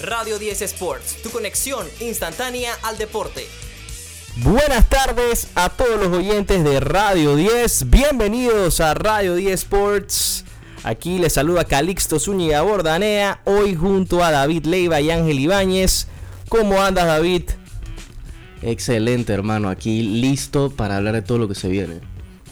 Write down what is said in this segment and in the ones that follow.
Radio 10 Sports, tu conexión instantánea al deporte. Buenas tardes a todos los oyentes de Radio 10. Bienvenidos a Radio 10 Sports. Aquí les saluda Calixto Zúñiga Bordanea, hoy junto a David Leiva y Ángel Ibáñez. ¿Cómo andas, David? Excelente, hermano. Aquí listo para hablar de todo lo que se viene.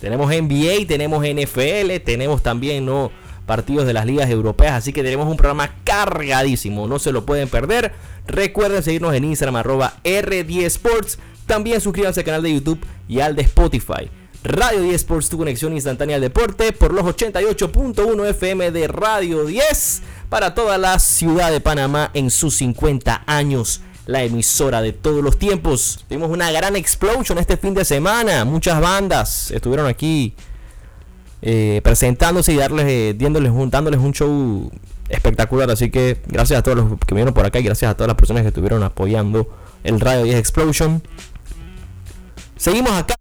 Tenemos NBA, tenemos NFL, tenemos también ¿no? Partidos de las ligas europeas, así que tenemos un programa cargadísimo, no se lo pueden perder. Recuerden seguirnos en Instagram arroba R10 Sports, también suscríbanse al canal de YouTube y al de Spotify. Radio 10 Sports, tu conexión instantánea al deporte por los 88.1 FM de Radio 10 para toda la ciudad de Panamá en sus 50 años. La emisora de todos los tiempos. Tuvimos una gran explosion este fin de semana. Muchas bandas estuvieron aquí eh, presentándose y darles, eh, dándoles, un, dándoles un show espectacular. Así que gracias a todos los que vinieron por acá y gracias a todas las personas que estuvieron apoyando el Radio 10 Explosion. Seguimos acá.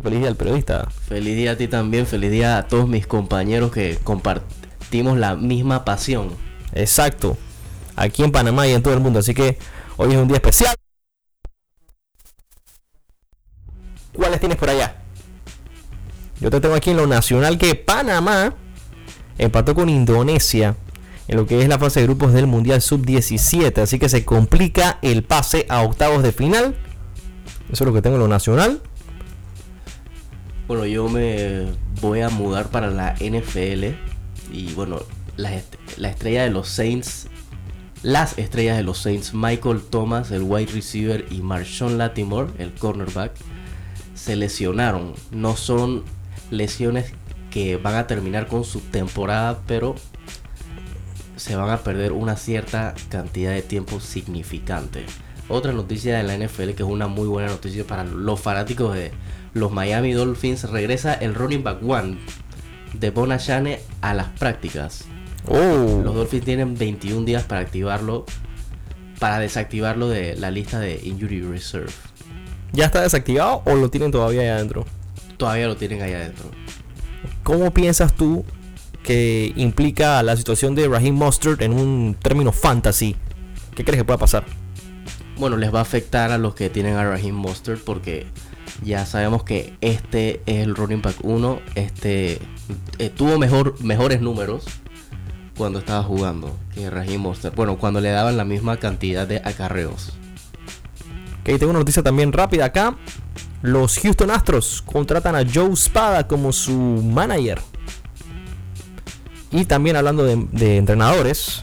Feliz día al periodista. Feliz día a ti también, feliz día a todos mis compañeros que compartimos la misma pasión. Exacto. Aquí en Panamá y en todo el mundo. Así que hoy es un día especial. ¿Cuáles tienes por allá? Yo te tengo aquí en lo nacional que Panamá empató con Indonesia en lo que es la fase de grupos del Mundial Sub-17. Así que se complica el pase a octavos de final. Eso es lo que tengo en lo nacional. Bueno, yo me voy a mudar para la NFL. Y bueno, la, la estrella de los Saints. Las estrellas de los Saints, Michael Thomas, el wide receiver, y Marshawn Latimore, el cornerback, se lesionaron. No son lesiones que van a terminar con su temporada, pero se van a perder una cierta cantidad de tiempo significante. Otra noticia de la NFL que es una muy buena noticia para los fanáticos de los Miami Dolphins, regresa el running back one de Bonachane a las prácticas. Oh. Los Dolphins tienen 21 días para activarlo, para desactivarlo de la lista de Injury Reserve. ¿Ya está desactivado o lo tienen todavía ahí adentro? Todavía lo tienen ahí adentro. ¿Cómo piensas tú que implica la situación de Raheem Mustard en un término fantasy? ¿Qué crees que pueda pasar? Bueno, les va a afectar a los que tienen a Raheem Mustard porque ya sabemos que este es el running back 1. Este eh, tuvo mejor, mejores números cuando estaba jugando que Raheem Mustard. Bueno, cuando le daban la misma cantidad de acarreos. Ok, tengo una noticia también rápida acá. Los Houston Astros contratan a Joe Spada como su manager. Y también hablando de, entrenadores,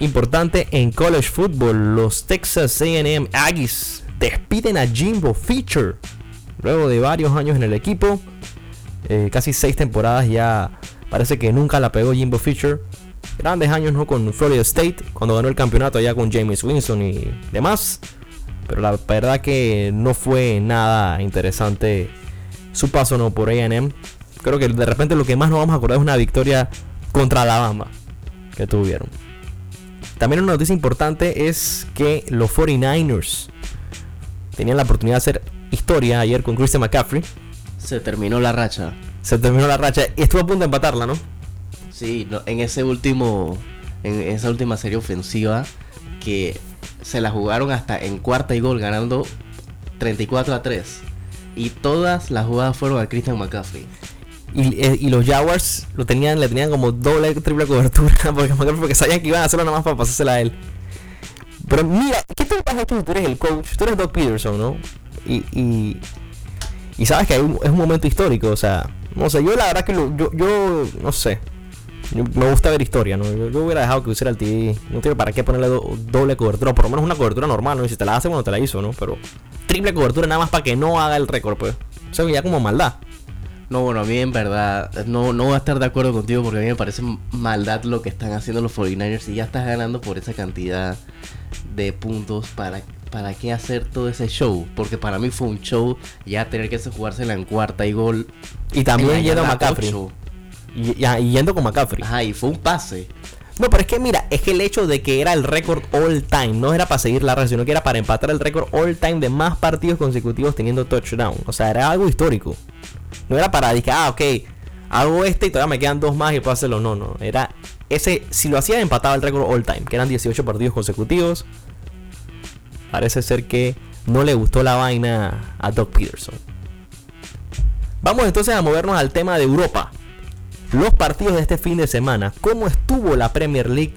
importante en college football, los Texas AM Aggies despiden a Jimbo Fisher luego de varios años en el equipo. Eh, casi seis temporadas ya parece que nunca la pegó Jimbo Fisher. Grandes años ¿no? con Florida State, cuando ganó el campeonato allá con James Winston y demás. Pero la verdad que no fue nada interesante su paso no por AM. Creo que de repente lo que más nos vamos a acordar es una victoria contra Alabama que tuvieron. También una noticia importante es que los 49ers tenían la oportunidad de hacer historia ayer con Christian McCaffrey. Se terminó la racha. Se terminó la racha y estuvo a punto de empatarla, ¿no? Sí, no, en ese último, en esa última serie ofensiva que se la jugaron hasta en cuarta y gol ganando 34 a 3. Y todas las jugadas fueron a Christian McCaffrey. Y, y, los Jaguars lo tenían, le tenían como doble, triple cobertura. Porque, porque sabían que iban a hacerlo nada más para pasársela a él. Pero mira, ¿qué te pasa tú? Tú eres el coach, tú eres Doug Peterson, ¿no? Y, y, y sabes que un, es un momento histórico, o sea, no sé, yo la verdad que yo, yo, no sé, yo, me gusta ver historia, ¿no? Yo, yo, hubiera dejado que usara el TV, no tiene para qué ponerle do, doble cobertura, por lo menos una cobertura normal, ¿no? Y si te la hace, bueno, te la hizo, ¿no? Pero triple cobertura nada más para que no haga el récord, pues. O sea, ya como maldad. No, bueno, a mí en verdad no, no voy a estar de acuerdo contigo porque a mí me parece maldad lo que están haciendo los 49ers y ya estás ganando por esa cantidad de puntos para, para qué hacer todo ese show. Porque para mí fue un show ya tener que jugársela en cuarta y gol. Y también yendo a McCaffrey. Y, y, yendo con McCaffrey. Ajá, y fue un pase. No, pero es que mira, es que el hecho de que era el récord all time, no era para seguir la red, sino que era para empatar el récord all time de más partidos consecutivos teniendo touchdown. O sea, era algo histórico. No era para decir, ah, ok, hago este y todavía me quedan dos más y puedo hacerlo. No, no. Era ese, si lo hacía, empataba el récord all time, que eran 18 partidos consecutivos. Parece ser que no le gustó la vaina a Doug Peterson. Vamos entonces a movernos al tema de Europa. Los partidos de este fin de semana. ¿Cómo estuvo la Premier League?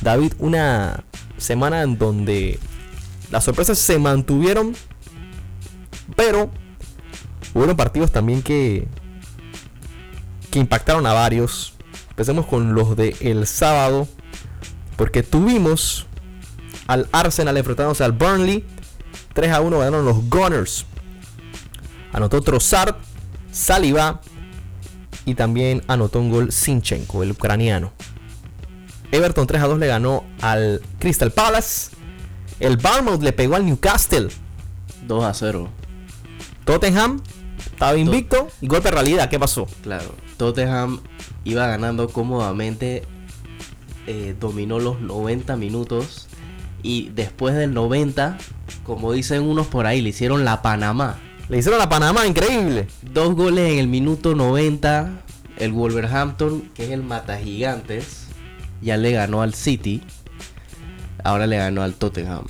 David, una semana en donde las sorpresas se mantuvieron, pero hubo partidos también que, que impactaron a varios. Empecemos con los de el sábado, porque tuvimos al Arsenal enfrentándose al Burnley. 3 a 1 ganaron los Gunners. Anotó Trossard, Saliba y también anotó un gol Sinchenko, el ucraniano. Everton 3 a 2 le ganó al Crystal Palace. El Bournemouth le pegó al Newcastle. 2 a 0. Tottenham estaba invicto y golpe de realidad. ¿Qué pasó? Claro, Tottenham iba ganando cómodamente. eh, dominó los 90 minutos. Y después del 90, como dicen unos por ahí, le hicieron la Panamá. Le hicieron la Panamá, increíble. Dos goles en el minuto 90. El Wolverhampton, que es el mata gigantes, ya le ganó al City. Ahora le ganó al Tottenham.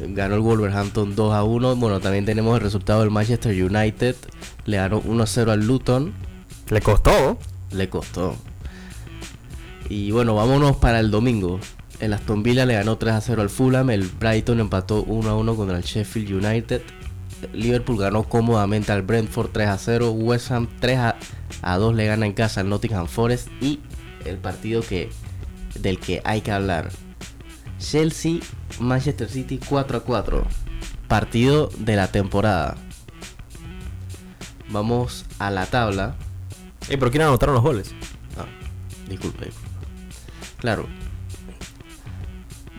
Ganó el Wolverhampton 2 a 1. Bueno, también tenemos el resultado del Manchester United. Le ganó 1 a 0 al Luton. Le costó. Le costó. Y bueno, vámonos para el domingo. El Aston Villa le ganó 3 a 0 al Fulham. El Brighton empató 1 a 1 contra el Sheffield United. Liverpool ganó cómodamente al Brentford 3 a 0. West Ham 3 a, a 2 le gana en casa al Nottingham Forest. Y el partido que, del que hay que hablar. Chelsea, Manchester City 4 a 4. Partido de la temporada. Vamos a la tabla. Eh, pero ¿quién anotaron los goles? Ah, disculpe. Claro.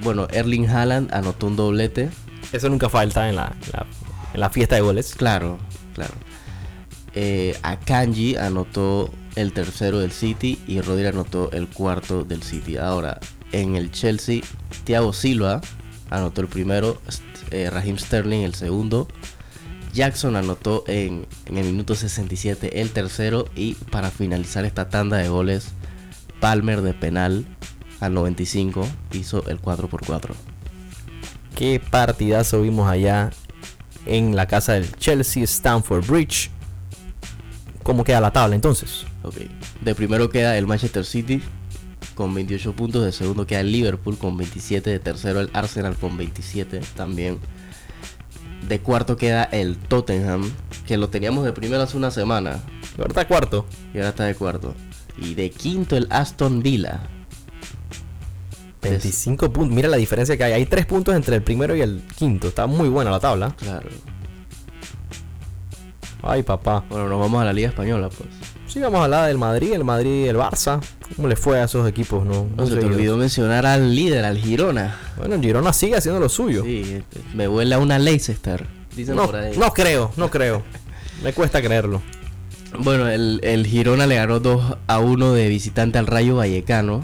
Bueno, Erling Haaland anotó un doblete. Eso nunca falta en la, la- en la fiesta de goles. Claro, claro. Eh, Akanji anotó el tercero del City y Rodri anotó el cuarto del City. Ahora, en el Chelsea, Thiago Silva anotó el primero, eh, Raheem Sterling el segundo. Jackson anotó en, en el minuto 67 el tercero y para finalizar esta tanda de goles, Palmer de penal al 95 hizo el 4 por 4 Qué partidazo vimos allá en la casa del Chelsea, Stamford Bridge. ¿Cómo queda la tabla entonces? Ok. De primero queda el Manchester City con 28 puntos. De segundo queda el Liverpool con 27. De tercero el Arsenal con 27 también. De cuarto queda el Tottenham, que lo teníamos de primero hace una semana. Ahora está cuarto. Y ahora está de cuarto. Y de quinto el Aston Villa. 25 puntos. Mira la diferencia que hay. Hay 3 puntos entre el primero y el quinto. Está muy buena la tabla. Claro. Ay, papá. Bueno, nos vamos a la Liga Española, pues. Sí, vamos a hablar del Madrid, el Madrid y el Barça. ¿Cómo le fue a esos equipos? No, No se te olvidó mencionar al líder, al Girona. Bueno, el Girona sigue haciendo lo suyo. Sí, este, me huele a una Leicester. Dicen no, por ahí. no creo, no creo. Me cuesta creerlo. Bueno, el, el Girona le ganó 2 a 1 de visitante al Rayo Vallecano.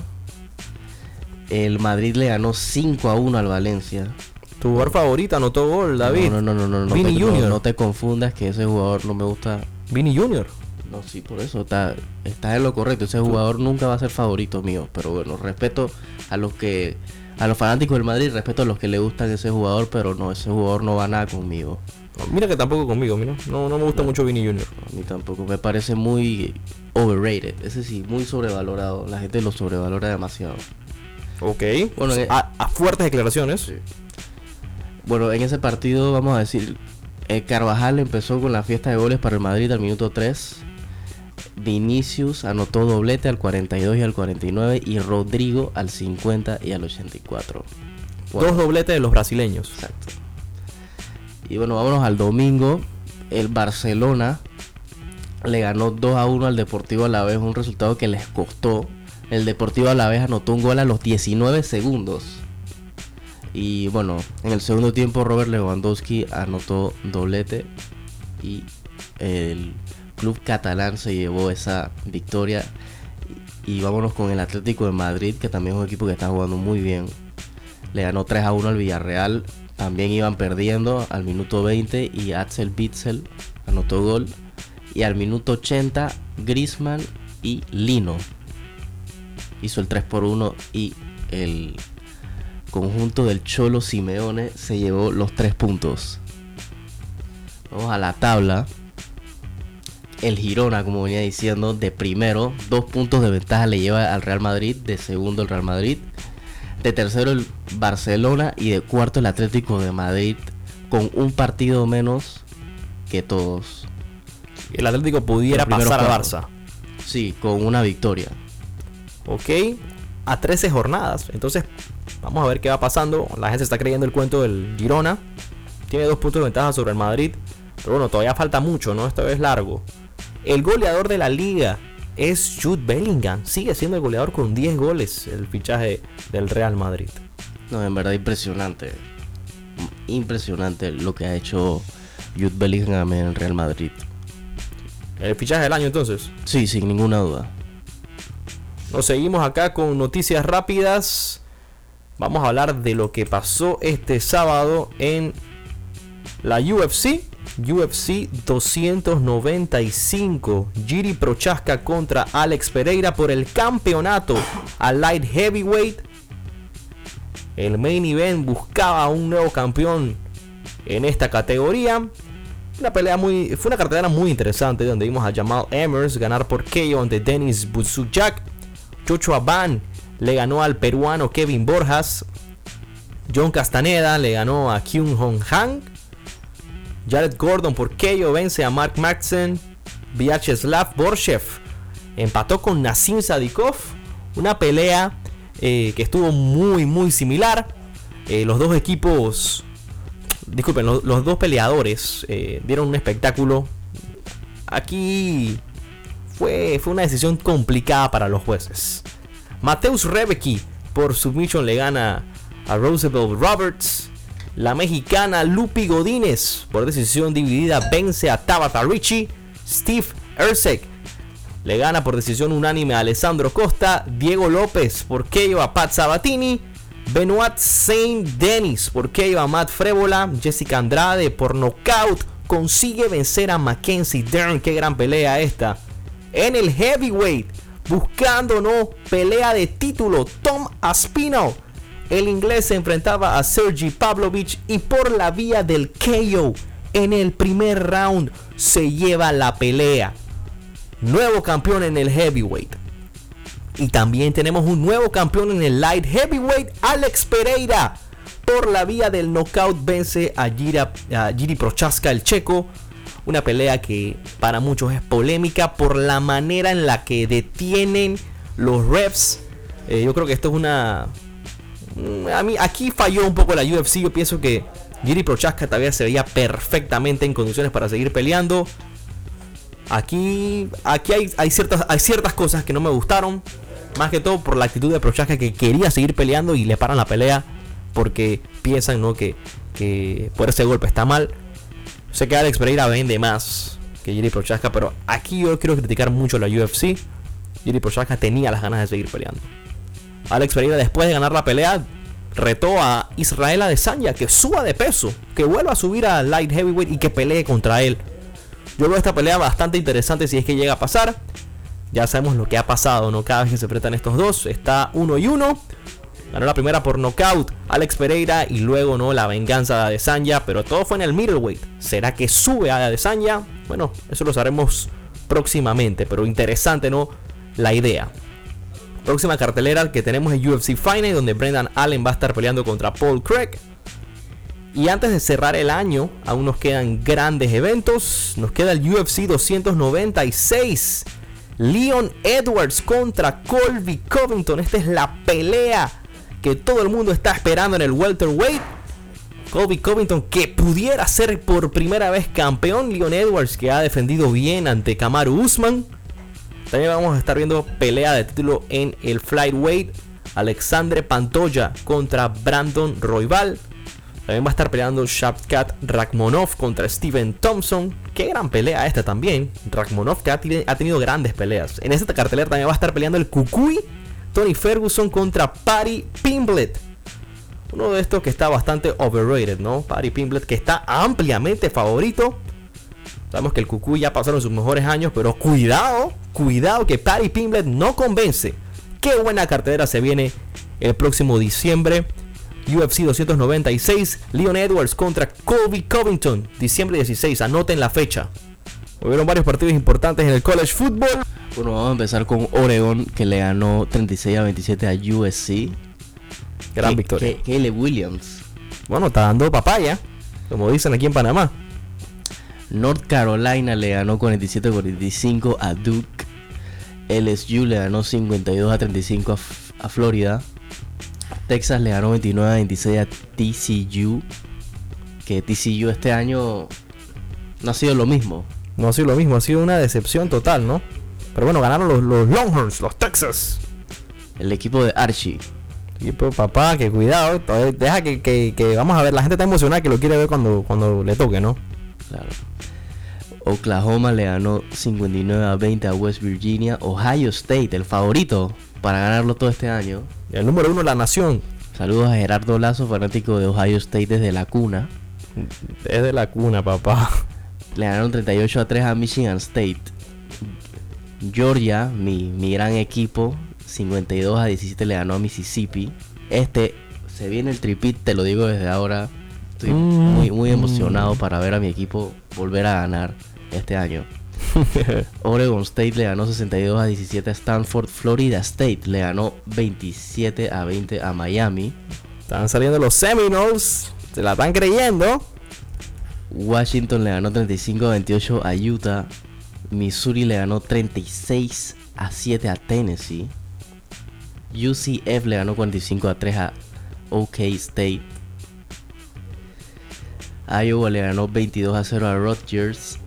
El Madrid le ganó 5 a 1 al Valencia. Tu jugador favorito anotó gol, David. No, no, no, no, no, Vini no, Junior. no te confundas que ese jugador no me gusta. Vini Junior. No, sí, por eso está, estás en lo correcto. Ese jugador nunca va a ser favorito mío. Pero bueno, respeto a los que. A los fanáticos del Madrid, respeto a los que le gustan ese jugador, pero no, ese jugador no va nada conmigo. Mira que tampoco conmigo, mira. No, no me gusta mucho Vini Junior. A mí tampoco, me parece muy overrated. Ese sí, muy sobrevalorado. La gente lo sobrevalora demasiado. Ok. Bueno, eh, a, a fuertes declaraciones. Bueno, en ese partido vamos a decir, eh, Carvajal empezó con la fiesta de goles para el Madrid al minuto 3. Vinicius anotó doblete al 42 y al 49 y Rodrigo al 50 y al 84. Bueno, Dos dobletes de los brasileños. Exacto. Y bueno, vámonos al domingo. El Barcelona le ganó 2 a 1 al Deportivo Alavés, un resultado que les costó. El Deportivo Alavés anotó un gol a los 19 segundos. Y bueno, en el segundo tiempo Robert Lewandowski anotó doblete y el club catalán se llevó esa victoria. Y vámonos con el Atlético de Madrid, que también es un equipo que está jugando muy bien. Le ganó 3 a 1 al Villarreal. También iban perdiendo al minuto 20 y Axel Bitzel anotó gol. Y al minuto 80 Grisman y Lino. Hizo el 3 por 1 y el conjunto del Cholo Simeone se llevó los 3 puntos. Vamos a la tabla. El Girona, como venía diciendo, de primero, dos puntos de ventaja le lleva al Real Madrid, de segundo el Real Madrid, de tercero el Barcelona y de cuarto el Atlético de Madrid, con un partido menos que todos. El Atlético pudiera pasar al. Barça. Sí, con una victoria. Ok, a 13 jornadas. Entonces, vamos a ver qué va pasando. La gente está creyendo el cuento del Girona. Tiene dos puntos de ventaja sobre el Madrid. Pero bueno, todavía falta mucho, ¿no? Esto es largo. El goleador de la liga es Jude Bellingham. Sigue siendo el goleador con 10 goles. El fichaje del Real Madrid. No, en verdad impresionante. Impresionante lo que ha hecho Jude Bellingham en el Real Madrid. El fichaje del año entonces. Sí, sin ninguna duda. Nos seguimos acá con noticias rápidas. Vamos a hablar de lo que pasó este sábado en la UFC. UFC 295. Giri Prochaska contra Alex Pereira por el campeonato a light heavyweight. El main event buscaba un nuevo campeón en esta categoría. Una pelea muy. Fue una cartelera muy interesante donde vimos a Jamal Emers ganar por KO ante Denis Buzujak. Chocho Aban le ganó al peruano Kevin Borjas. John Castaneda le ganó a Kyung Hong Han. Jared Gordon por KO vence a Mark Madsen. Vyacheslav Borshev empató con Nassim Sadikov. Una pelea eh, que estuvo muy, muy similar. Eh, los dos equipos disculpen, los, los dos peleadores eh, dieron un espectáculo. Aquí fue, fue una decisión complicada para los jueces. Mateus Rebecki por submission le gana a Roosevelt Roberts. La mexicana Lupi Godínez por decisión dividida vence a Tabata Ricci. Steve Ersek le gana por decisión unánime a Alessandro Costa. Diego López por KO a Pat Sabatini. Benoit Saint Denis por KO a Matt Frébola. Jessica Andrade por nocaut consigue vencer a Mackenzie Dern. Qué gran pelea esta. En el heavyweight, buscando no pelea de título, Tom Aspinall. El inglés se enfrentaba a Sergi Pavlovich y por la vía del KO en el primer round se lleva la pelea. Nuevo campeón en el heavyweight. Y también tenemos un nuevo campeón en el light heavyweight, Alex Pereira. Por la vía del knockout vence a, a Giri Prochaska, el checo. Una pelea que para muchos es polémica por la manera en la que detienen los refs. Eh, yo creo que esto es una... mm, A mí, aquí falló un poco la UFC. Yo pienso que Giri Prochaska todavía se veía perfectamente en condiciones para seguir peleando. Aquí, aquí hay, hay, ciertas, hay ciertas cosas que no me gustaron. Más que todo por la actitud de Prochaska que quería seguir peleando y le paran la pelea. Porque piensan ¿no? que, que por ese golpe está mal. Sé que Alex Pereira vende más que Jiri Prochaska. Pero aquí yo quiero criticar mucho a la UFC. Jiri Prochaska tenía las ganas de seguir peleando. Alex Pereira después de ganar la pelea retó a Israel Adesanya que suba de peso, que vuelva a subir a light heavyweight y que pelee contra él. Yo veo esta pelea bastante interesante si es que llega a pasar. Ya sabemos lo que ha pasado, ¿no? Cada vez que se enfrentan estos dos, está uno y uno. Ganó la primera por knockout Alex Pereira y luego no la venganza de Adesanya, pero todo fue en el middleweight. ¿Será que sube a Adesanya? Bueno, eso lo sabremos próximamente, pero interesante, ¿no? La idea. Próxima cartelera que tenemos es UFC Final, donde Brendan Allen va a estar peleando contra Paul Craig. Y antes de cerrar el año, aún nos quedan grandes eventos. Nos queda el UFC 296. Leon Edwards contra Colby Covington. Esta es la pelea que todo el mundo está esperando en el welterweight. Colby Covington que pudiera ser por primera vez campeón. Leon Edwards que ha defendido bien ante Kamaru Usman. También vamos a estar viendo pelea de título en el flyweight. Alexandre Pantoya contra Brandon Royval. También va a estar peleando Shavkat Rakhmonov contra Steven Thompson. Qué gran pelea esta también. Rakhmonov que ha, ha, tenido grandes peleas. En esta cartelera también va a estar peleando el Kukui. Tony Ferguson contra Patty Pimblet. Uno de estos que está bastante overrated, ¿no? Patty Pimblet que está ampliamente favorito. Sabemos que el Kukui ya pasaron sus mejores años, pero cuidado, cuidado que Patty Pimblet no convence. qué buena cartelera se viene el próximo diciembre. UFC 296, Leon Edwards contra Colby Covington, diciembre 16, anoten la fecha. Hubieron varios partidos importantes en el college football. Bueno, vamos a empezar con Oregon, que le ganó 36 a 27 a USC. Gran victoria. Caleb Williams. Bueno, está dando papaya, como dicen aquí en Panamá. North Carolina le ganó 47 a 45 a Duke. LSU le ganó 52 a 35 a, a Florida. Texas le ganó 29 a 26 a TCU. Que TCU este año no ha sido lo mismo. No ha sido lo mismo, ha sido una decepción total, ¿no? Pero bueno, ganaron los, los Longhorns, los Texas. El equipo de Archie. Pues papá, que cuidado, deja que, que- que- vamos a ver, la gente está emocionada que lo quiere ver cuando, cuando le toque, ¿no? Claro. Oklahoma le ganó 59 a 20 a West Virginia. Ohio State, el favorito para ganarlo todo este año. El número uno de la nación Saludos a Gerardo Lazo, fanático de Ohio State desde la cuna. es de la cuna, papá. Le ganaron 38 a 3 a Michigan State. Georgia, mi, mi gran equipo, 52 a 17 le ganó a Mississippi. Este se viene el tripit, te lo digo desde ahora. Estoy Mm. muy, muy emocionado para ver a mi equipo volver a ganar este año. Oregon State le ganó 62 a 17 a Stanford. Florida State le ganó 27 a 20 a Miami. Están saliendo los Seminoles, se la están creyendo. Washington le ganó 35 a 28 a Utah. Missouri le ganó 36 a 7 a Tennessee. UCF le ganó 45 a 3 a OK State. Iowa le ganó 22 a 0 a Rutgers.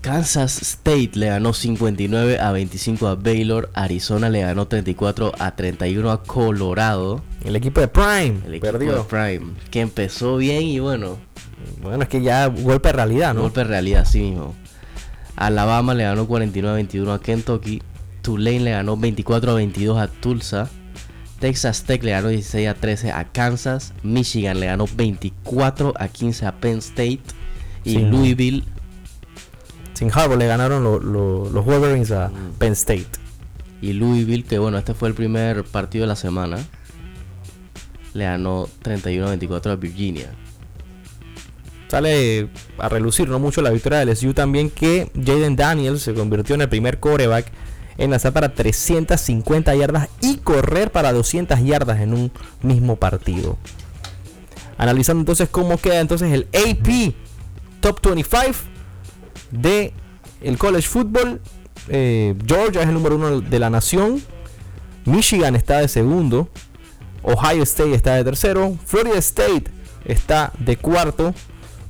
Kansas State le ganó 59 a 25 a Baylor. Arizona le ganó 34 a 31 a Colorado. El equipo de Prime El equipo perdió. de Prime. Que empezó bien y bueno, Bueno, es que ya golpe de realidad, ¿no? Golpe de realidad, sí mismo. Alabama le ganó 49 a 21 a Kentucky. Tulane le ganó 24 a 22 a Tulsa. Texas Tech le ganó 16 a 13 a Kansas. Michigan le ganó 24 a 15 a Penn State. Y. Louisville, Sin Harvard le ganaron lo- lo- los Wolverines a Mm. Penn State. y Louisville, que bueno, este fue el primer partido de la semana. Le ganó 31 a 24 a Virginia. Sale a relucir no mucho la victoria del LSU también que Jaden Daniels se convirtió en el primer coreback en lanzar para 350 yardas y correr para 200 yardas en un mismo partido. Analizando entonces cómo queda entonces el AP Top 25 de el college football. eh, Georgia es el número uno de la nación. Michigan está de segundo. Ohio State está de tercero. Florida State está de cuarto.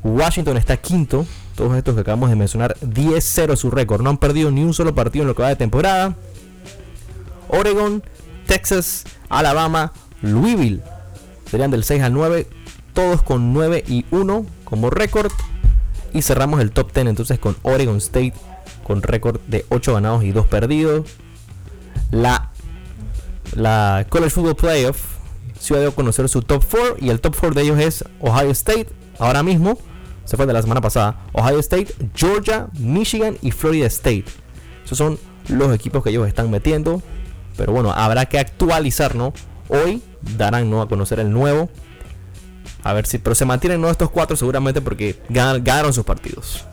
Washington está quinto. Todos estos que acabamos de mencionar, 10-0 su récord. No han perdido ni un solo partido en lo que va de temporada. Oregon, Texas, Alabama, Louisville. Serían del 6 al 9. Todos con 9 y 1 como récord. Y cerramos el top 10 entonces con Oregon State con récord de 8 ganados y 2 perdidos. La, la College Football Playoff se dio a conocer su top 4 y el top 4 de ellos es Ohio State. Ahora mismo, se fue de la semana pasada. Ohio State, Georgia, Michigan y Florida State. Esos son los equipos que ellos están metiendo. Pero bueno, habrá que actualizar, ¿no? Hoy darán ¿no? a conocer el nuevo. A ver si, pero se mantienen ¿no? estos cuatro seguramente porque gan- ganaron sus partidos.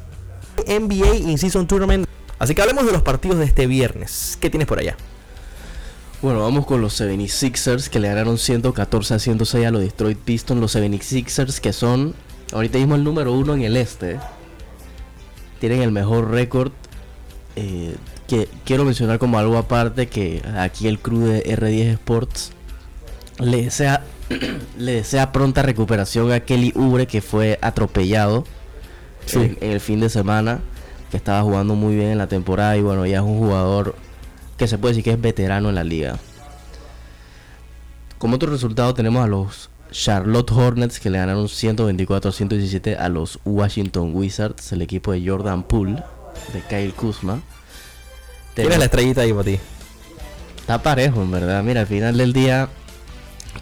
NBA In Season Tournament. Así que hablemos de los partidos de este viernes. ¿Qué tienes por allá? Bueno, vamos con los 76ers que le ganaron 114 a 106 a los Detroit Pistons. Los 76ers que son ahorita mismo el número uno en el este. Tienen el mejor récord. eh, que quiero mencionar como algo aparte que aquí el crew de R10 Sports le desea, le desea pronta recuperación a Kelly Ubre que fue atropellado Sí. en, en el fin de semana. Que estaba jugando muy bien en la temporada y bueno, ya es un jugador que se puede decir que es veterano en la liga. Como otro resultado tenemos a los Charlotte Hornets que le ganaron 124 a 117 a los Washington Wizards, el equipo de Jordan Poole, de Kyle Kuzma. ¿Quién es la estrellita ahí para ti? Está parejo, en verdad. Mira, al final del día,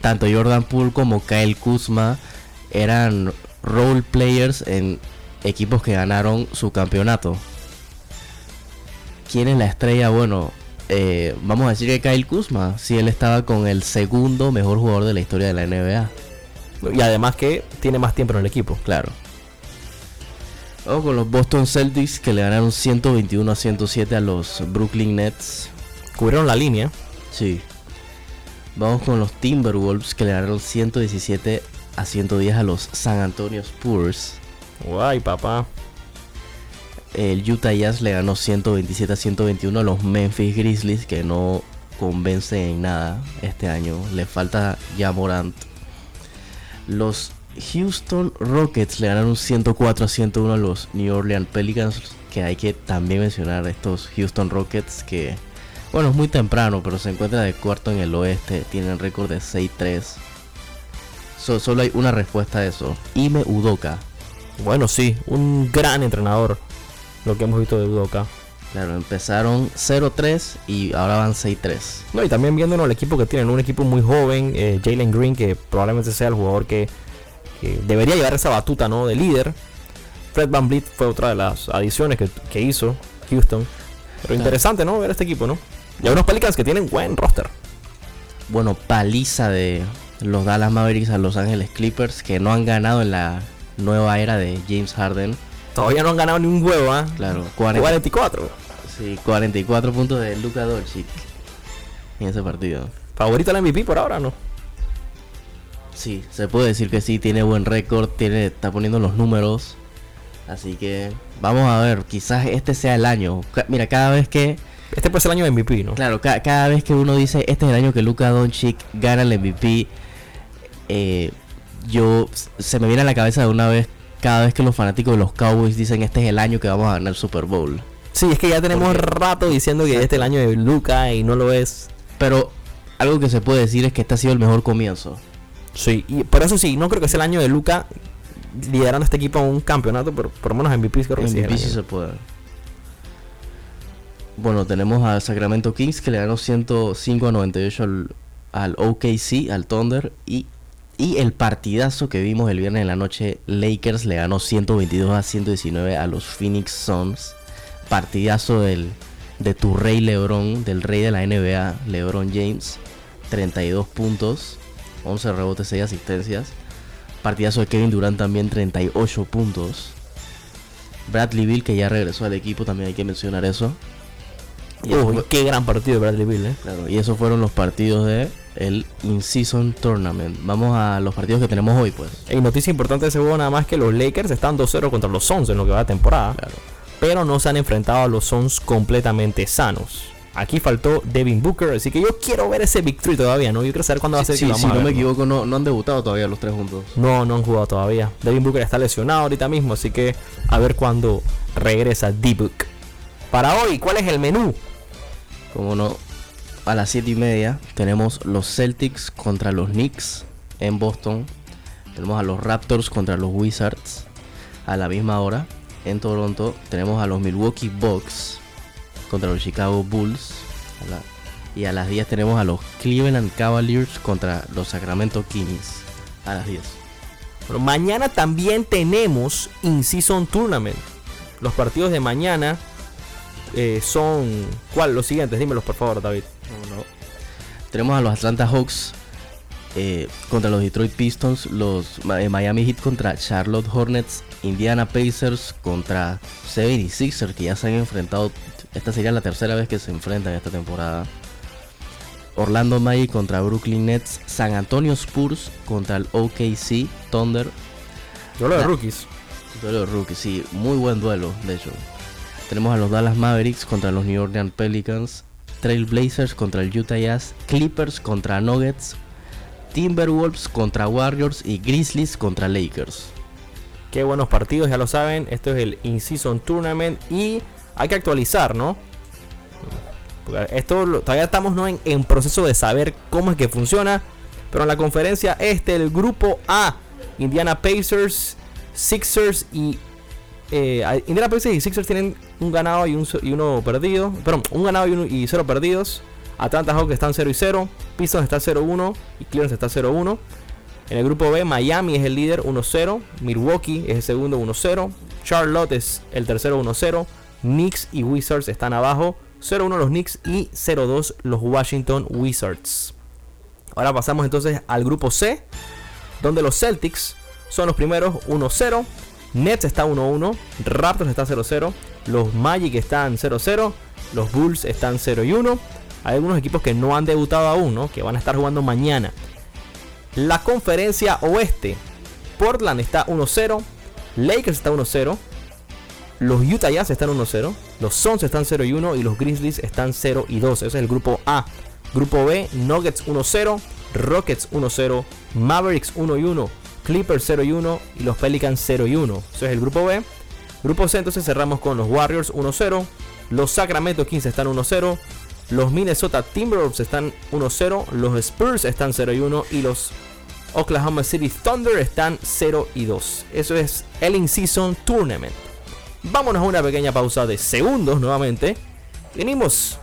tanto Jordan Poole como Kyle Kuzma eran role players en equipos que ganaron su campeonato. ¿Quién es la estrella? Bueno, eh, vamos a decir que Kyle Kuzma, si él estaba con el segundo mejor jugador de la historia de la NBA. Y además que tiene más tiempo en el equipo. Claro. Vamos con los Boston Celtics que le ganaron 121 a 107 a los Brooklyn Nets. Cubrieron la línea. Sí. Vamos con los Timberwolves que le ganaron 117 a 110 a los San Antonio Spurs. Guay, papá. El Utah Jazz le ganó 127 a 121 a los Memphis Grizzlies que no convencen en nada este año. Le falta ya Morant. Los Houston Rockets le ganaron 104 a 101 a los New Orleans Pelicans. Que hay que también mencionar estos Houston Rockets que, bueno, es muy temprano, pero se encuentra de cuarto en el oeste. Tienen récord de 6-3. solo hay una respuesta a eso. Ime Udoka. Bueno, sí, un gran entrenador. Lo que hemos visto de Udoka. Claro, empezaron 0-3 y ahora van 6-3. No, y también viéndonos el equipo que tienen, un equipo muy joven, eh, Jalen Green, que probablemente sea el jugador que, que, debería llevar esa batuta ¿no? de líder. Fred Van Vliet fue otra de las adiciones que, que hizo Houston. Pero interesante, ¿no? Ver este equipo, ¿no? Y hay unos Pelicans que tienen buen roster. Bueno, paliza de los Dallas Mavericks a Los Ángeles Clippers que no han ganado en la nueva era de James Harden. Todavía no han ganado ni un huevo, ¿ah? Claro, 44. Sí, 44 puntos de Luka Doncic en ese partido. ¿Favorito al MVP por ahora no? Sí, se puede decir que sí, tiene buen récord, tiene, está poniendo los números. Así que vamos a ver, quizás este sea el año. Mira, cada vez que... Este puede ser el año de MVP, ¿no? Claro, cada vez que uno dice este es el año que Luka Doncic gana el MVP, eh, yo se me viene a la cabeza de una vez cada vez que los fanáticos de los Cowboys dicen este es el año que vamos a ganar el Super Bowl. Sí, es que ya tenemos rato diciendo que este es el año de Luca y no lo es. Pero algo que se puede decir es que este ha sido el mejor comienzo. Sí, y por eso sí, no creo que sea el año de Luca liderando este equipo a un campeonato, pero por lo menos MVP creo que MVP sí, se puede. Bueno, tenemos a Sacramento Kings que le ganó 105 a 98 al, al OKC, al Thunder y y el partidazo que vimos el viernes en la noche, Lakers le ganó 122 a 119 a los Phoenix Suns partidazo del, de tu rey Lebron, del rey de la NBA, Lebron James. 32 puntos, 11 rebotes, 6 asistencias. Partidazo de Kevin Durant también, 38 puntos. Bradley Bill, que ya regresó al equipo, también hay que mencionar eso. Y qué gran partido de Bradley Bill, ¿eh? Claro, y esos fueron los partidos de el In-Season Tournament. Vamos a los partidos que tenemos hoy, pues. Y noticia importante de ese juego nada más que los Lakers están 2-0 contra los Suns en lo que va de temporada. Claro pero no se han enfrentado a los Suns completamente sanos. Aquí faltó Devin Booker, así que yo quiero ver ese victory todavía, ¿no? Yo quiero saber cuándo va a ser sí, Si no me equivoco, no, no han debutado todavía los tres juntos. No, no han jugado todavía. Devin Booker está lesionado ahorita mismo, así que a ver cuándo regresa D-Book. Para hoy, ¿cuál es el menú? Como no, a las 7 y media tenemos los Celtics contra los Knicks en Boston. Tenemos a los Raptors contra los Wizards a la misma hora en Toronto tenemos a los Milwaukee Bucks contra los Chicago Bulls. Y a las 10 tenemos a los Cleveland Cavaliers contra los Sacramento Kings. A las 10. Pero mañana también tenemos In-Season Tournament. Los partidos de mañana eh, son. ¿Cuál? Los siguientes, dímelos por favor, David. Tenemos a los Atlanta Hawks eh, contra los Detroit Pistons, los eh, Miami Heat contra Charlotte Hornets, Indiana Pacers contra 76ers que ya se han enfrentado. Esta sería la tercera vez que se enfrentan esta temporada. Orlando Magic contra Brooklyn Nets, San Antonio Spurs contra el OKC Thunder. Duelo de rookies. Duelo de rookies, sí, muy buen duelo, de hecho. Tenemos a los Dallas Mavericks contra los New Orleans Pelicans, Trail Blazers contra el Utah Jazz, Clippers contra Nuggets, Timberwolves contra Warriors y Grizzlies contra Lakers. Qué buenos partidos, ya lo saben. Esto es el In-Season Tournament y hay que actualizar, ¿no? esto todavía estamos ¿no? en, proceso de saber cómo es que funciona. Pero en la conferencia este, el grupo A, Indiana Pacers, Sixers y... Eh, Indiana Pacers y Sixers tienen un ganado y, uno perdido. Perdón, un ganado y, y cero perdidos. Atlanta Hawks están 0 y 0. Pistons está 0-1 y Cleveland está 0-1. En el grupo B, Miami es el líder 1-0. Milwaukee es el segundo 1-0. Charlotte es el tercero 1-0. Knicks y Wizards están abajo 0-1 los Knicks y 0-2 los Washington Wizards. Ahora pasamos entonces al grupo C, donde los Celtics son los primeros 1-0, Nets está 1-1, Raptors está 0-0, los Magic están 0-0, los Bulls están 0 1. Hay algunos equipos que no han debutado aún, ¿no? que van a estar jugando mañana. La conferencia oeste, Portland está 1-0, Lakers está 1-0, los Utah Jazz están 1-0, los Suns están 0 1 y los Grizzlies están 0 2. Ese es el grupo A. Grupo B, Nuggets 1-0, Rockets 1-0, Mavericks 1 1, Clippers 0 1 y los Pelicans 0 1. Ese es el grupo B. Grupo C entonces cerramos con los Warriors 1-0, los Sacramento Kings están 1-0, los Minnesota Timberwolves están 1-0, los Spurs están 0 1 y los Oklahoma City Thunder están 0 2. Eso es el In-Season Tournament. Vámonos a una pequeña pausa de segundos nuevamente. Venimos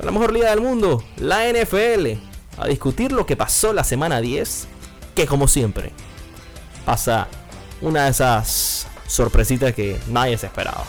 a la mejor liga del mundo, la NFL, a discutir lo que pasó la semana 10, que como siempre pasa una de esas sorpresitas que nadie se esperaba.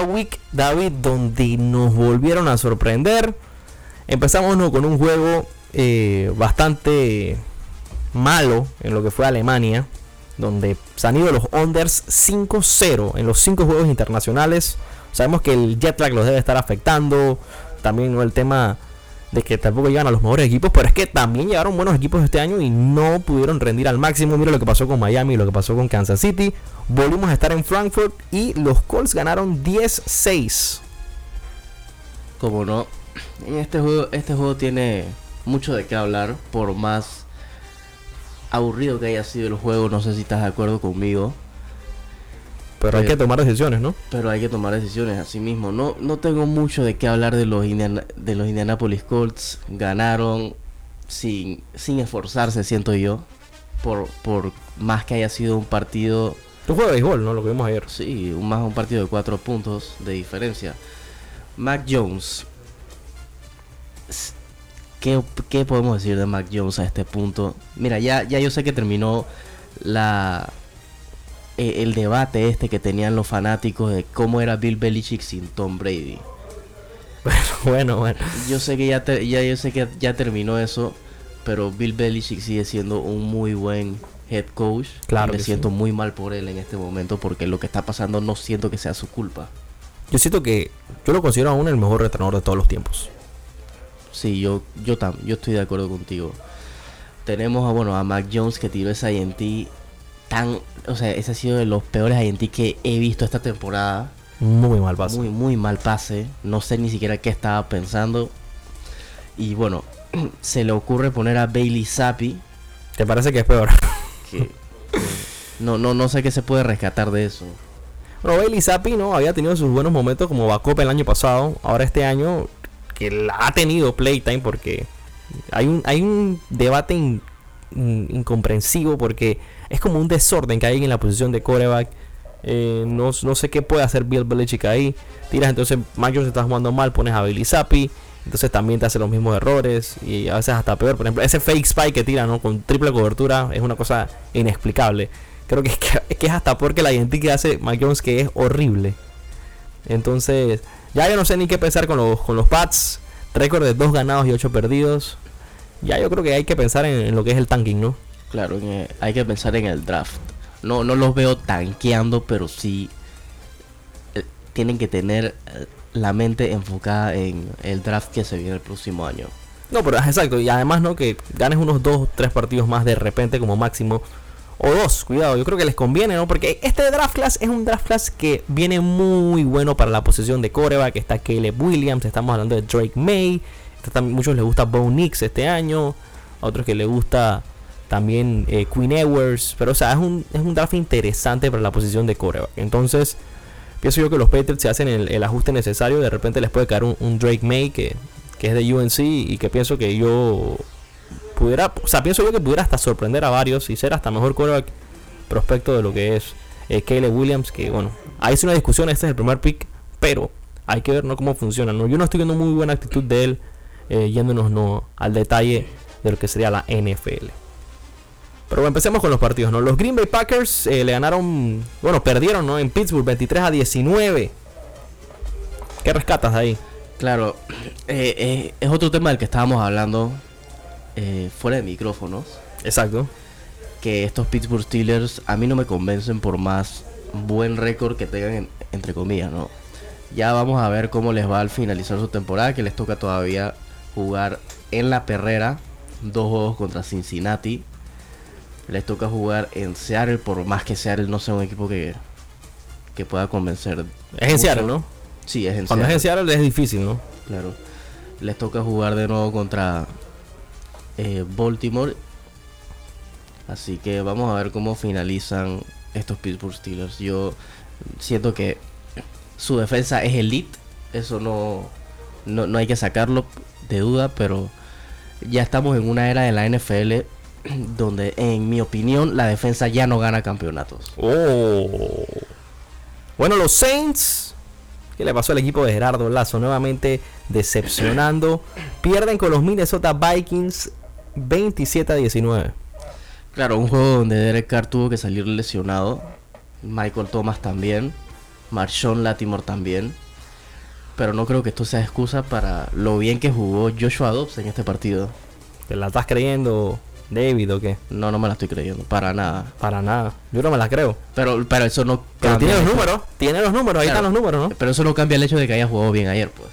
Week, David, donde nos volvieron a sorprender. Empezamos con un juego eh, bastante malo en lo que fue Alemania, donde se han ido los Onders 5-0 en los 5 juegos internacionales. Sabemos que el jet lag los debe estar afectando. También el tema de que tampoco llegan a los mejores equipos, pero es que también llegaron buenos equipos este año y no pudieron rendir al máximo. Mira lo que pasó con Miami, lo que pasó con Kansas City. Volvimos a estar en Frankfurt y los Colts ganaron 10-6. Como no, en este juego, este juego tiene mucho de qué hablar, por más aburrido que haya sido el juego, no sé si estás de acuerdo conmigo. Pero hay que tomar decisiones, ¿no? Pero hay que tomar decisiones así mismo. No, no tengo mucho de qué hablar de los, de los Indianapolis Colts. Ganaron sin, sin esforzarse, siento yo. Por, por más que haya sido un partido... Un juego de béisbol, ¿no? Lo que vimos ayer. Sí, un, más un partido de cuatro puntos de diferencia. Mac Jones. ¿Qué, ¿Qué podemos decir de Mac Jones a este punto? Mira, ya, ya yo sé que terminó la, eh, el debate este que tenían los fanáticos de cómo era Bill Belichick sin Tom Brady. Bueno, bueno, Yo sé que ya, ya yo sé que ya terminó eso, pero Bill Belichick sigue siendo un muy buen head coach. Claro. me siento muy mal por él en este momento porque lo que está pasando no siento que sea su culpa. Yo siento que yo lo considero aún el mejor entrenador de todos los tiempos. Sí, yo yo yo estoy de acuerdo contigo. Tenemos a bueno a Mac Jones que tiró esa INT tan, o sea, ese ha sido de los peores INT que he visto esta temporada. Muy mal pase. Muy, muy mal pase. No sé ni siquiera qué estaba pensando. Y bueno, se le ocurre poner a Bailey Zappi. ¿Te parece que es peor? no, no, no sé qué se puede rescatar de eso. Bueno, Bailey Zappi no había tenido sus buenos momentos como backup el año pasado. Ahora este año que ha tenido playtime porque hay un, hay un debate incomprensivo porque es como un desorden que hay en la posición de coreback. Eh, no, no, sé qué puede hacer Bill Belichick ahí. Tiras entonces, se está jugando mal, pones a Billy Zappi. Entonces también te hace los mismos errores y a veces hasta peor. Por ejemplo, ese fake spike que tira ¿no? con triple cobertura es una cosa inexplicable. Creo que es, que, es hasta porque la identidad que hace Mike Jones que es horrible. Entonces, ya yo no sé ni qué pensar con los, con los Pats. Récord de 2 ganados y 8 perdidos. Ya yo creo que hay que pensar en lo que es el tanking, ¿no? Claro, hay que pensar en el draft. No, no los veo tanqueando, pero sí eh, tienen que tener eh, la mente enfocada en el draft que se viene el próximo año. No, pero exacto, y además no que ganes unos dos, tres partidos más de repente como máximo. O dos, cuidado, yo creo que les conviene, ¿no? Porque este draft class es un draft class que viene muy bueno para la posición de coreback. Está Caleb Williams, estamos hablando de Drake May. a muchos les gusta Bo Nix este año. Otros que les gusta también eh, Queen Ewers, pero o sea, es un, es un draft interesante para la posición de coreback. Entonces, pienso yo que los Patriots se hacen el, ajuste necesario. De repente les puede caer un, Drake May que, que es de UNC y que pienso que yo pudiera, o sea, pienso yo que pudiera hasta sorprender a varios y ser hasta mejor quarterback prospecto de lo que es eh, Williams, que bueno, ahí es una discusión, este es el primer pick, pero hay que ver ¿no? cómo funciona. ¿no? Yo no estoy viendo muy buena actitud de él, eh, yéndonos ¿no? al detalle de lo que sería la NFL. Pero bueno, empecemos con los partidos, ¿no? Los Green Bay Packers eh, le ganaron, bueno, perdieron, ¿no? En Pittsburgh 23 a 19. ¿Qué rescatas de ahí? Claro, eh, eh, es otro tema del que estábamos hablando fuera de micrófonos. Exacto. Que estos Pittsburgh Steelers a mí no me convencen por más buen récord que tengan, en- entre comillas, ¿no? Ya vamos a ver cómo les va al finalizar su temporada, que les toca todavía jugar en la perrera, dos juegos contra Cincinnati. Les toca jugar en Seattle, por más que Seattle no sea un equipo que, que pueda convencer. Es en. Seattle, ¿no? Sí, es en Cuando es Seattle. en Seattle es difícil, ¿no? Claro. Les toca jugar de nuevo contra eh, Baltimore. Así que vamos a ver cómo finalizan estos Pittsburgh Steelers. Yo siento que su defensa es elite. Eso no, no, no hay que sacarlo de duda, pero ya estamos en una era de la NFL donde, en mi opinión, la defensa ya no gana campeonatos. Oh. Bueno, los Saints. ¿Qué le pasó al equipo de Gerardo Lazo? Nuevamente decepcionando. Pierden con los Minnesota Vikings 27 a 19. Claro, un juego donde Derek Carr tuvo que salir lesionado. Michael Thomas también. Marshawn Latimore también. Pero no creo que esto sea excusa para lo bien que jugó Joshua Dobbs en este partido. ¿Te la estás creyendo, David, o qué? No, no me la estoy creyendo, para nada. Para nada. Yo no me la creo. Pero, pero eso no Pero cambia tiene el los números. Tiene los números. Ahí Claro. están los números, ¿no? Pero eso no cambia el hecho de que haya jugado bien ayer, pues.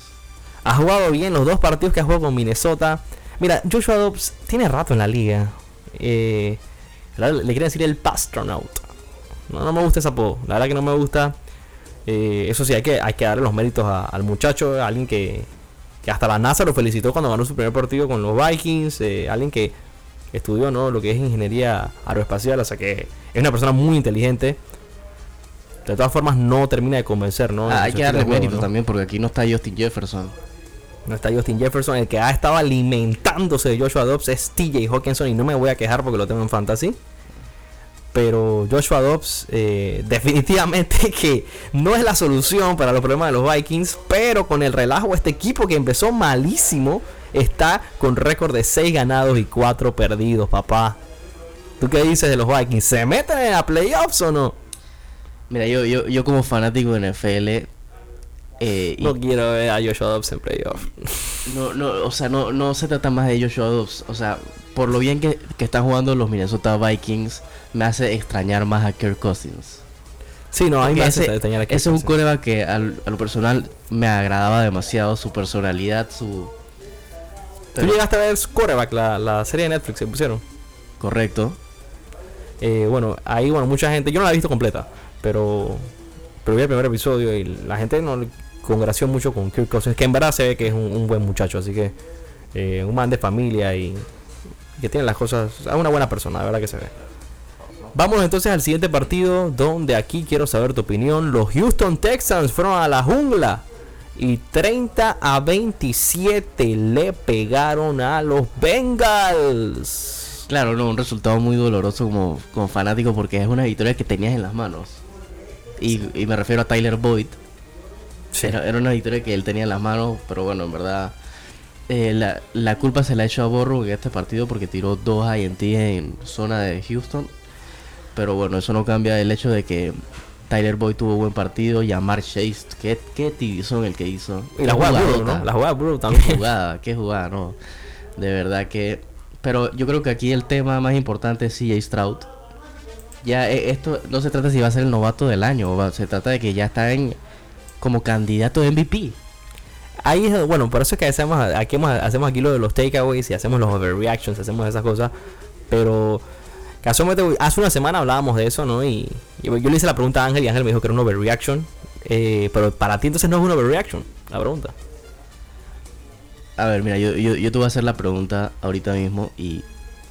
Ha jugado bien los dos partidos que ha jugado con Minnesota. Mira, Joshua Dobbs tiene rato en la liga. Eh, le quieren decir el Pastronaut. No, no me gusta ese apodo. La verdad que no me gusta. Eh, eso sí, hay que, hay que darle los méritos a- al muchacho. a alguien que, que hasta la NASA lo felicitó cuando ganó su primer partido con los Vikings. eh, alguien que estudió ¿no? lo que es ingeniería aeroespacial. O sea que es una persona muy inteligente. De todas formas, no termina de convencer, ¿no? Ah, hay que darle mérito ¿no? también porque aquí no está Justin Jefferson. No está Justin Jefferson, el que ha estado alimentándose de Joshua Dobbs es TJ Hawkinson y no me voy a quejar porque lo tengo en fantasy. Pero Joshua Dobbs eh, definitivamente que no es la solución para los problemas de los Vikings, pero con el relajo este equipo que empezó malísimo está con récord de 6 ganados y 4 perdidos, papá. ¿Tú qué dices de los Vikings? ¿Se meten a playoffs o no? Mira, yo, yo, yo como fanático de NFL. eh, y- No quiero ver a Joshua Dobbs en playoffs. No, no, o sea, no, no se trata más de Joshua Dobbs. O sea, por lo bien que, que están jugando los Minnesota Vikings, me hace extrañar más a Kirk Cousins. Sí, no, Porque hace ese, extrañar a ese es un Kirk coreback que al- a lo personal me agradaba demasiado, su personalidad, su... ¿Tú llegaste a ver Quarterback, la, la serie de Netflix que pusieron? correcto. Eh, bueno, ahí, bueno, mucha gente, yo no la he visto completa, pero, pero vi el primer episodio y la gente no le congració mucho con Kirk Cousins, que en verdad se ve que es un, un buen muchacho, así que eh, un man de familia y que tiene las cosas, es una buena persona, de verdad que se ve. Vamos entonces al siguiente partido, donde aquí quiero saber tu opinión. Los Houston Texans fueron a la jungla y 30 a 27 le pegaron a los Bengals. Claro, no, un resultado muy doloroso como, como fanático porque es una victoria que tenías en las manos. Y, y me refiero a Tyler Boyd. Era, era una victoria que él tenía en las manos, pero bueno, en verdad eh, la, la culpa se la ha hecho a Borro en este partido porque tiró dos INT en zona de Houston. Pero bueno, eso no cambia el hecho de que Tyler Boyd tuvo buen partido y a Mark Chase, qué, qué tibizón el que hizo. Y la jugada jugadota. ¿no? La jugada Qué también. jugada, qué jugada, no. De verdad que. Pero yo creo que aquí el tema más importante es CJ Stroud. Ya eh, esto no se trata si va a ser el novato del año, se trata de que ya está en como candidato de MVP. Ahí es, bueno, por eso es que hacemos aquí, hacemos aquí lo de los takeaways y hacemos los overreactions, hacemos esas cosas. Pero casualmente hace una semana hablábamos de eso, ¿no? Y, yo le hice la pregunta a Ángel y Ángel me dijo que era un overreaction. Eh, pero para ti entonces no es un overreaction, la pregunta. A ver, mira, yo, yo, yo te voy a hacer la pregunta ahorita mismo y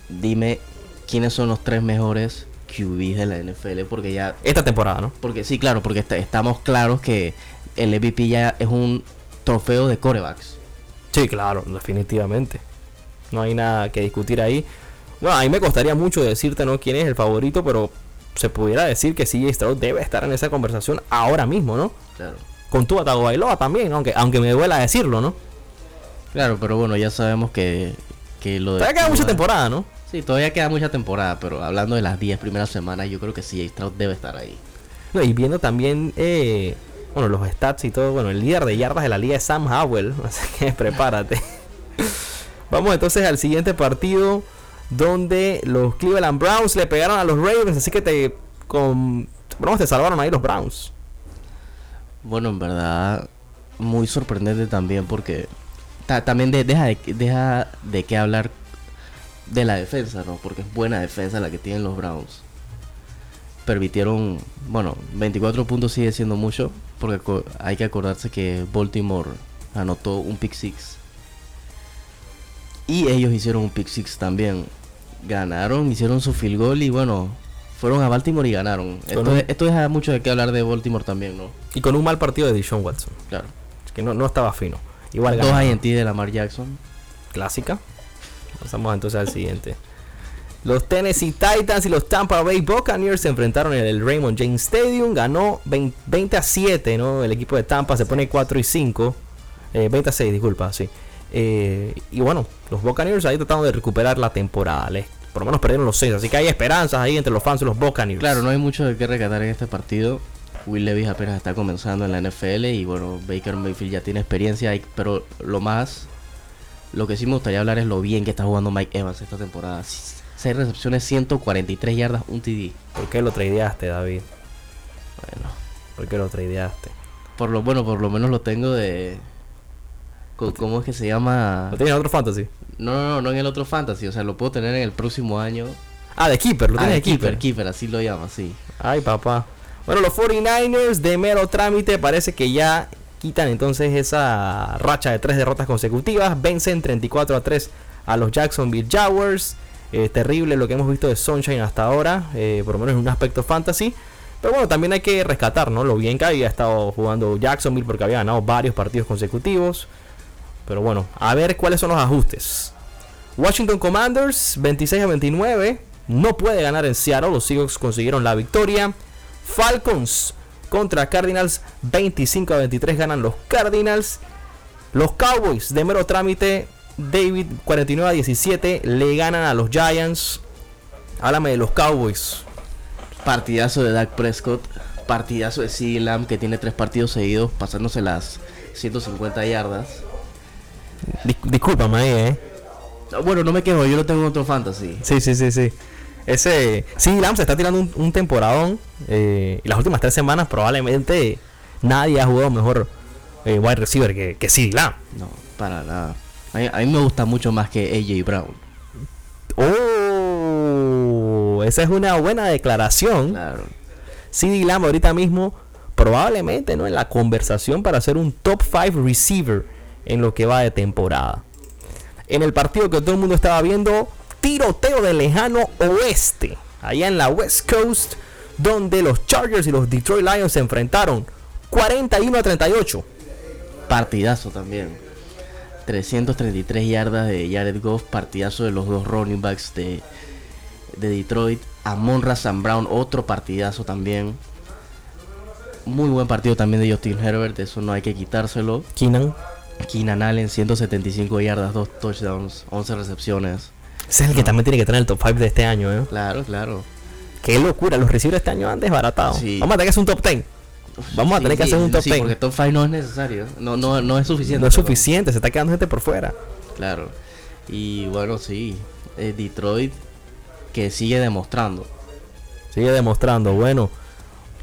dime quiénes son los tres mejores QBs de la NFL porque ya Esta temporada, ¿no? porque sí, claro, porque está- estamos claros que el MVP ya es un trofeo de corebacks. Sí, claro, definitivamente. No hay nada que discutir ahí. Bueno, a mí me costaría mucho decirte no quién es el favorito, pero se pudiera decir que CJ Stroud debe estar en esa conversación ahora mismo, ¿no? Claro. Con Tua Tagovailoa también, aunque aunque me duela decirlo, ¿no? Claro, pero bueno, ya sabemos que, que lo de Todavía queda mucha temporada, ¿no? Sí, todavía queda mucha temporada, pero hablando de las 10 primeras semanas, yo creo que sí, Stroud debe estar ahí. No, y viendo también, eh, bueno, los stats y todo, bueno, el líder de yardas de la liga es Sam Howell, así que prepárate. Vamos entonces al siguiente partido, donde los Cleveland Browns le pegaron a los Ravens, así que te, con, vamos, te salvaron ahí los Browns. Bueno, en verdad, muy sorprendente también porque ta- también de- deja, de, deja de qué hablar de la defensa, ¿no? Porque es buena defensa la que tienen los Browns. Permitieron, bueno, 24 puntos sigue siendo mucho, porque hay que acordarse que Baltimore anotó un pick six. Y ellos hicieron un pick six también. Ganaron, hicieron su field goal y bueno, fueron a Baltimore y ganaron. Esto, un- esto deja mucho de qué hablar de Baltimore también, ¿no? Y con un mal partido de Deshaun Watson, Claro. que no, no estaba fino. Igual Dos. INT de Lamar Jackson. clásica. Pasamos entonces al siguiente. Los Tennessee Titans y los Tampa Bay Buccaneers se enfrentaron en el Raymond James Stadium. Ganó 20, 20 a 7, ¿no? El equipo de Tampa se pone 4 y 5. Eh, 20 a 6, disculpa, sí. Eh, y bueno, los Buccaneers ahí tratando de recuperar la temporada. Les- por lo menos perdieron los 6. Así que hay esperanzas ahí entre los fans de los Buccaneers. Claro, no hay mucho de qué rescatar en este partido. Will Levis apenas está comenzando en la NFL y bueno, Baker Mayfield ya tiene experiencia, pero lo más, lo que sí me gustaría hablar es lo bien que está jugando Mike Evans esta temporada. 6 recepciones, 143 yardas, un TD. ¿Por qué lo tradeaste, David? Bueno, ¿Por qué lo tradeaste? por lo bueno, por lo menos lo tengo de ¿Cómo es que se llama? ¿Lo tienes en otro fantasy? No, no, no, no en el otro fantasy, o sea, lo puedo tener en el próximo año. Ah, de Keeper, lo Ah, tienes de de Keeper. keeper, keeper, así lo llama, sí. Ay, papá. Bueno, los 49ers de mero trámite parece que ya quitan entonces esa racha de tres derrotas consecutivas. Vencen 34 a 3 a los Jacksonville Jaguars. Eh, terrible lo que hemos visto de Sunshine hasta ahora, eh, por lo menos en un aspecto fantasy. Pero bueno, también hay que rescatar ¿no? lo bien que había estado jugando Jacksonville porque había ganado varios partidos consecutivos. Pero bueno, a ver cuáles son los ajustes. Washington Commanders 26 a 29. No puede ganar en Seattle. Los Seahawks consiguieron la victoria. Falcons contra Cardinals 25 a 23 ganan los Cardinals. Los Cowboys de mero trámite David 49 a 17 le ganan a los Giants. Háblame de los Cowboys. Partidazo de Dak Prescott. Partidazo de CeeDee que tiene tres partidos seguidos pasándose las 150 yardas. Dis- discúlpame ahí, eh. No, Bueno, no me quejo, yo lo tengo en otro fantasy. Sí, sí, sí, sí. Ese. Sí, Lamb se está tirando un, un temporadón. eh, y las últimas tres semanas probablemente nadie ha jugado mejor eh, wide receiver que, que CD Lamb. No, para nada. A mí, a mí me gusta mucho más que AJ Brown. Oh, esa es una buena declaración. Claro. CD Lamb ahorita mismo probablemente no en la conversación para ser un top 5 receiver en lo que va de temporada. En el partido que todo el mundo estaba viendo, tiroteo de lejano oeste, allá en la West Coast, donde los Chargers y los Detroit Lions se enfrentaron 41 a 38. Partidazo también. 333 yardas de Jared Goff. Partidazo de los dos running backs de, de Detroit. Amon Razan Brown, otro partidazo también. Muy buen partido también de Justin Herbert, eso no hay que quitárselo. Keenan, Keenan Allen, 175 yardas, 2 touchdowns, 11 recepciones. ese es el que también tiene que tener el top 5 de este año, ¿eh? Claro, claro. Qué locura, los receivers este año han desbaratado. Sí. Vamos a tener que hacer un top 10. Vamos a Sí, tener que hacer un top sí, 10. porque top 5 no es necesario. No, no, no es suficiente. No es perdón. suficiente, se está quedando gente por fuera. Claro. Y bueno, sí. eh, Detroit que sigue demostrando. Sigue demostrando. Bueno,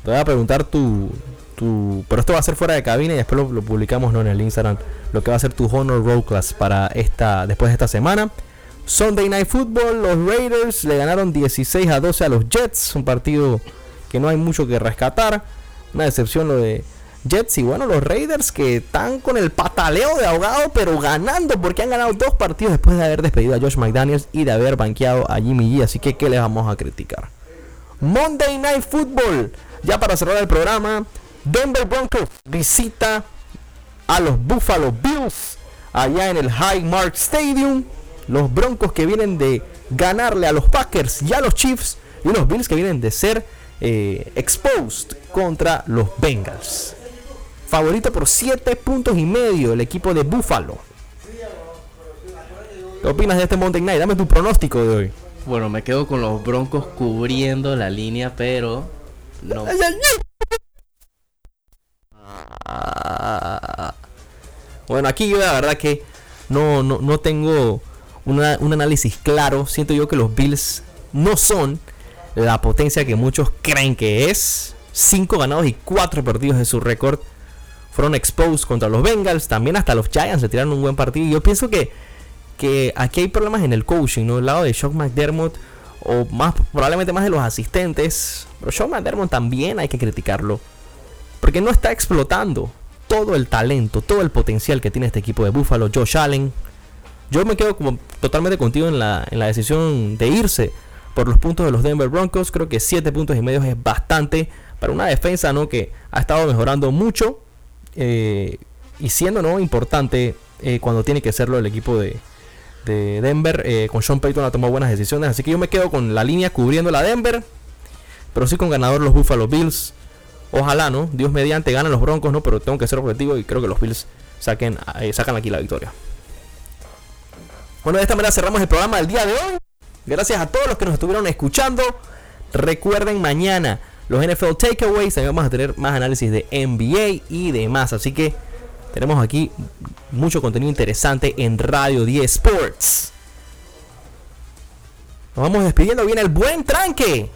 te voy a preguntar tu, Pero esto va a ser fuera de cabina y después lo, lo publicamos ¿no? en el Instagram. Lo que va a ser tu Honor Roll Class para esta. Después de esta semana. Sunday Night Football, los Raiders le ganaron 16 a 12 a los Jets. Un partido que no hay mucho que rescatar. Una decepción lo de Jets. Y bueno, los Raiders que están con el pataleo de ahogado, pero ganando porque han ganado dos partidos después de haber despedido a Josh McDaniels y de haber banqueado a Jimmy G. Así que, ¿qué les vamos a criticar? Monday Night Football. Ya para cerrar el programa, Denver Broncos visita a los Buffalo Bills allá en el Highmark Stadium. Los Broncos que vienen de ganarle a los Packers y a los Chiefs. Y los Bills que vienen de ser eh, exposed contra los Bengals. Favorito por 7 puntos y medio el equipo de Buffalo. ¿Qué opinas de este Monday Night? Dame tu pronóstico de hoy. Bueno, me quedo con los Broncos cubriendo la línea, pero no. Bueno, aquí yo la verdad que no, no, no tengo una- un análisis claro. Siento yo que los Bills no son la potencia que muchos creen que es. 5 ganados y 4 perdidos de su récord. Fueron exposed contra los Bengals. También hasta los Giants se tiraron un buen partido. Y yo pienso que, que aquí hay problemas en el coaching, ¿no? El lado de Shock McDermott. O más, probablemente más de los asistentes. Pero Shock McDermott también hay que criticarlo. Porque no está explotando todo el talento, todo el potencial que tiene este equipo de Buffalo. Josh Allen. Yo me quedo como totalmente contigo en la, en la decisión de irse por los puntos de los Denver Broncos. Creo que 7 puntos y medio es bastante para una defensa ¿no? que ha estado mejorando mucho eh, y siendo ¿no? importante eh, cuando tiene que serlo el equipo de, de Denver. Eh, con Sean Payton ha tomado buenas decisiones. Así que yo me quedo con la línea cubriendo la Denver. Pero sí con ganador los Buffalo Bills. Ojalá, ¿no? Dios mediante ganan los Broncos, ¿no? Pero tengo que ser objetivo y creo que los Bills eh, sacan aquí la victoria. Bueno, de esta manera cerramos el programa del día de hoy. Gracias a todos los que nos estuvieron escuchando. Recuerden mañana los NFL Takeaways. También vamos a tener más análisis de NBA y demás. Así que tenemos aquí mucho contenido interesante en Radio 10 Sports. Nos vamos despidiendo. Viene el buen tranque.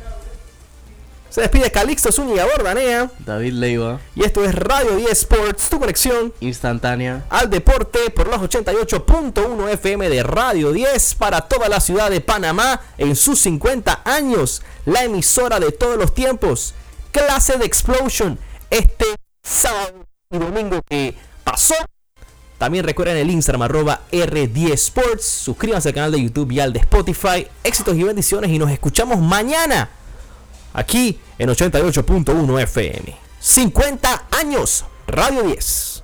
Se despide Calixto Zúñiga Bordanea. David Leiva, Y esto es Radio 10 Sports, tu conexión instantánea. al deporte por los 88.1 FM de Radio 10 para toda la ciudad de Panamá en sus 50 años. La emisora de todos los tiempos. Clase de Explosion este sábado y domingo que pasó. También recuerden el Instagram arroba R10 Sports. Suscríbanse al canal de YouTube y al de Spotify. Éxitos y bendiciones y nos escuchamos mañana aquí en 88.1 FM. 50 años, Radio 10.